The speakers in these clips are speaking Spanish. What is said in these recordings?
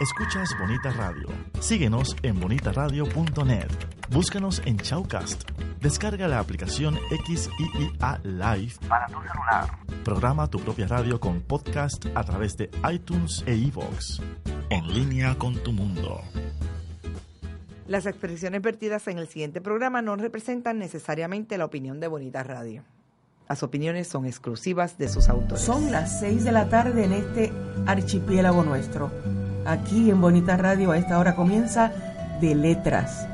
Escuchas Bonita Radio. Síguenos en bonitaradio.net. Búscanos en Chaucast. Descarga la aplicación XIIA Live para tu celular. Programa tu propia radio con podcast a través de iTunes e iVoox. En línea con tu mundo. Las expresiones vertidas en el siguiente programa no representan necesariamente la opinión de Bonita Radio. Las opiniones son exclusivas de sus autores. Son las 6 de la tarde en este archipiélago nuestro. Aquí en Bonita Radio a esta hora comienza De Letras,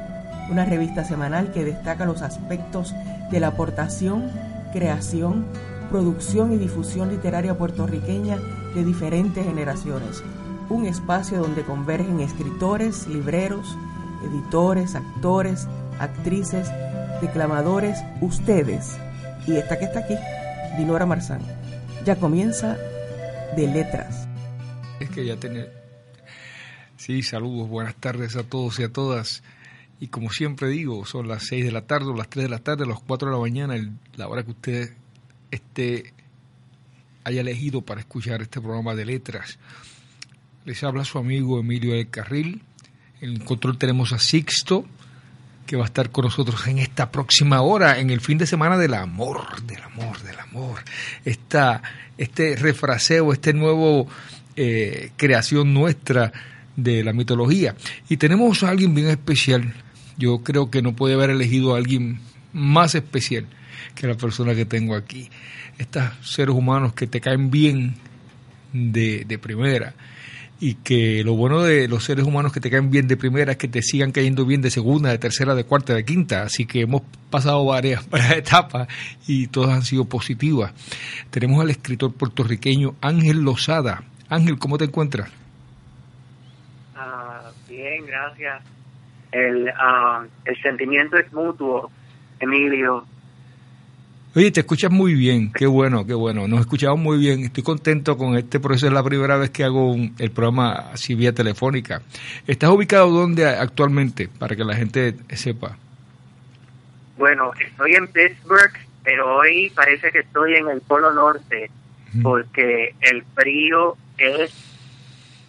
una revista semanal que destaca los aspectos de la aportación, creación, producción y difusión literaria puertorriqueña de diferentes generaciones. Un espacio donde convergen escritores, libreros, editores, actores, actrices, declamadores, ustedes. Y esta que está aquí, Dinora Marzán. Ya comienza De Letras. Es que ya tiene Sí, saludos, buenas tardes a todos y a todas. Y como siempre digo, son las 6 de la tarde, o las 3 de la tarde, las 4 de la mañana, la hora que usted esté, haya elegido para escuchar este programa de letras. Les habla su amigo Emilio del Carril. En control tenemos a Sixto, que va a estar con nosotros en esta próxima hora, en el fin de semana del amor, del amor, del amor. Esta, este refraseo, este nuevo eh, creación nuestra de la mitología. Y tenemos a alguien bien especial. Yo creo que no puede haber elegido a alguien más especial que la persona que tengo aquí. Estos seres humanos que te caen bien de, de primera y que lo bueno de los seres humanos que te caen bien de primera es que te sigan cayendo bien de segunda, de tercera, de cuarta, de quinta. Así que hemos pasado varias, varias etapas y todas han sido positivas. Tenemos al escritor puertorriqueño Ángel Lozada. Ángel, ¿cómo te encuentras? Bien, gracias. El, uh, el sentimiento es mutuo, Emilio. Oye, te escuchas muy bien, qué bueno, qué bueno. Nos escuchamos muy bien. Estoy contento con este proceso. Es la primera vez que hago el programa así vía telefónica. ¿Estás ubicado dónde actualmente? Para que la gente sepa. Bueno, estoy en Pittsburgh, pero hoy parece que estoy en el Polo Norte, porque el frío es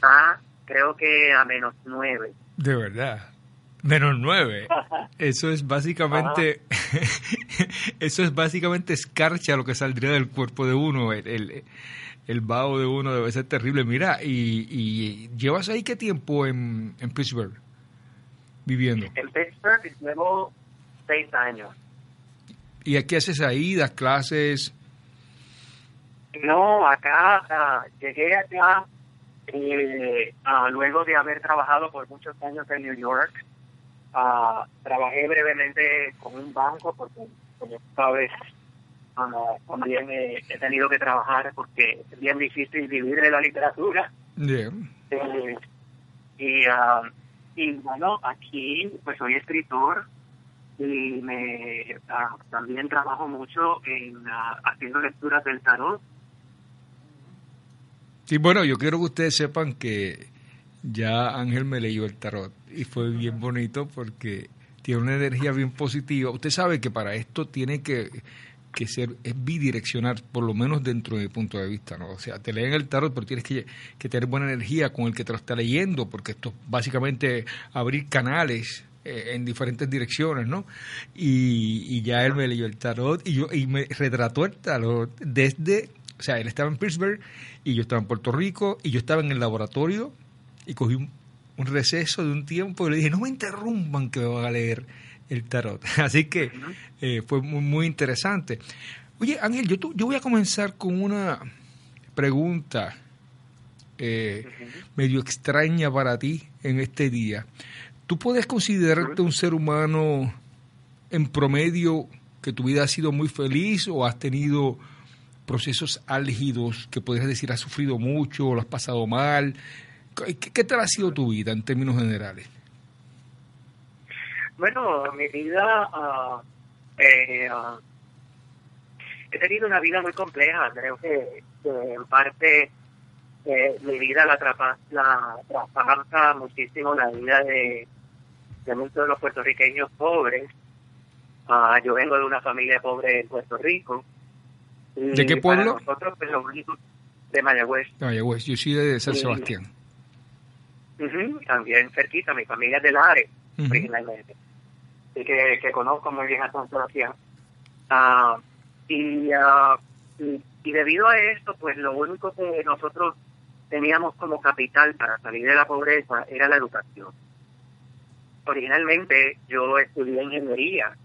a creo que a menos nueve. De verdad. Menos nueve. Eso es básicamente, eso es básicamente escarcha lo que saldría del cuerpo de uno. El, el, el vaho de uno debe ser terrible. Mira, y, y ¿llevas ahí qué tiempo en, en Pittsburgh viviendo? En Pittsburgh llevo seis años. ¿Y qué haces ahí? ¿Das clases? No, acá, uh, llegué acá eh, uh, luego de haber trabajado por muchos años en New York, uh, trabajé brevemente con un banco porque, como sabes, uh, también he, he, tenido que trabajar porque es bien difícil vivir de la literatura. Yeah. Eh, y, y bueno, aquí pues soy escritor y me también trabajo mucho en haciendo lecturas del tarot Sí, bueno, yo quiero que ustedes sepan que ya Ángel me leyó el tarot y fue bien bonito porque tiene una energía bien positiva. Usted sabe que para esto tiene que, que ser, bidireccional, por lo menos dentro de mi punto de vista, ¿no? O sea, te leen el tarot, pero tienes que, que tener buena energía con el que te lo está leyendo, porque esto es básicamente abrir canales eh, en diferentes direcciones, ¿no? Y, y ya él me leyó el tarot y, yo, y me retrató el tarot desde o sea, él estaba en Pittsburgh y yo estaba en Puerto Rico y yo estaba en el laboratorio y cogí un, un receso de un tiempo y le dije, no me interrumpan que me van a leer el tarot. Así que eh, fue muy, muy, interesante. Oye, Ángel, yo, yo voy a comenzar con una pregunta eh, medio extraña para ti en este día. ¿Tú puedes considerarte un ser humano en promedio que tu vida ha sido muy feliz o has tenido procesos álgidos que podrías decir has sufrido mucho, lo has pasado mal. ¿Qué, qué tal ha sido tu vida en términos generales? Bueno, mi vida, uh, eh, uh, he tenido una vida muy compleja. Creo que, en parte eh, mi vida la, trapa, muchísimo la vida de, de muchos de los puertorriqueños pobres. Uh, yo vengo de una familia pobre en Puerto Rico. ¿De qué pueblo? Nosotros, pues, lo único, de Mayagüez. De Mayagüez, yo soy de San Sebastián. también cerquita, mi familia es de Lares, originalmente. Así que, que conozco muy bien a San Sebastián. Ah, y, uh, y, y debido a esto, pues lo único que nosotros teníamos como capital para salir de la pobreza era la educación. Originalmente yo estudié ingeniería,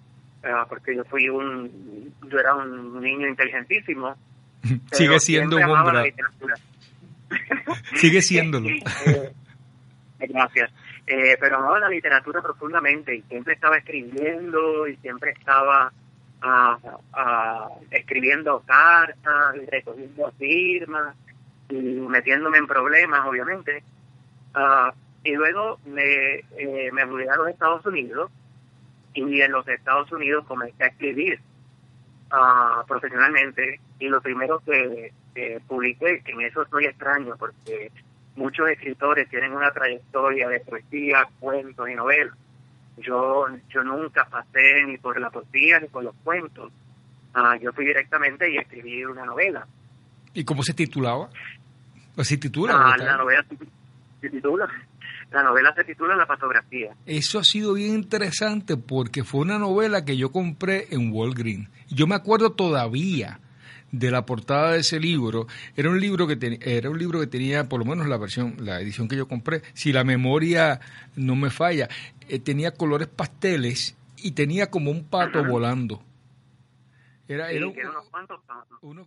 uh, porque yo fui un, yo era un niño inteligentísimo. Sigue siendo un hombre. Sigue siéndolo. eh, gracias. Eh, pero amaba la literatura profundamente y siempre estaba escribiendo y siempre estaba uh, uh, escribiendo cartas y recogiendo firmas y metiéndome en problemas, obviamente. Uh, y luego me, eh, me mudé a los Estados Unidos y en los Estados Unidos comencé a escribir uh, profesionalmente y lo primero que, que publiqué, que en eso estoy extraño porque muchos escritores tienen una trayectoria de poesía, cuentos y novelas. Yo, yo nunca pasé ni por la poesía ni por los cuentos. Uh, yo fui directamente y escribí una novela. ¿Y cómo se titulaba? ¿O se titula? Ah, la novela se titula. La novela se titula La Patografía. Eso ha sido bien interesante porque fue una novela que yo compré en Walgreens. Yo me acuerdo todavía de la portada de ese libro. Era un libro que ten, era un libro que tenía, por lo menos la versión, la edición que yo compré, si la memoria no me falla, eh, tenía colores pasteles y tenía como un pato volando. Era, Sí, era unos cuantos unos-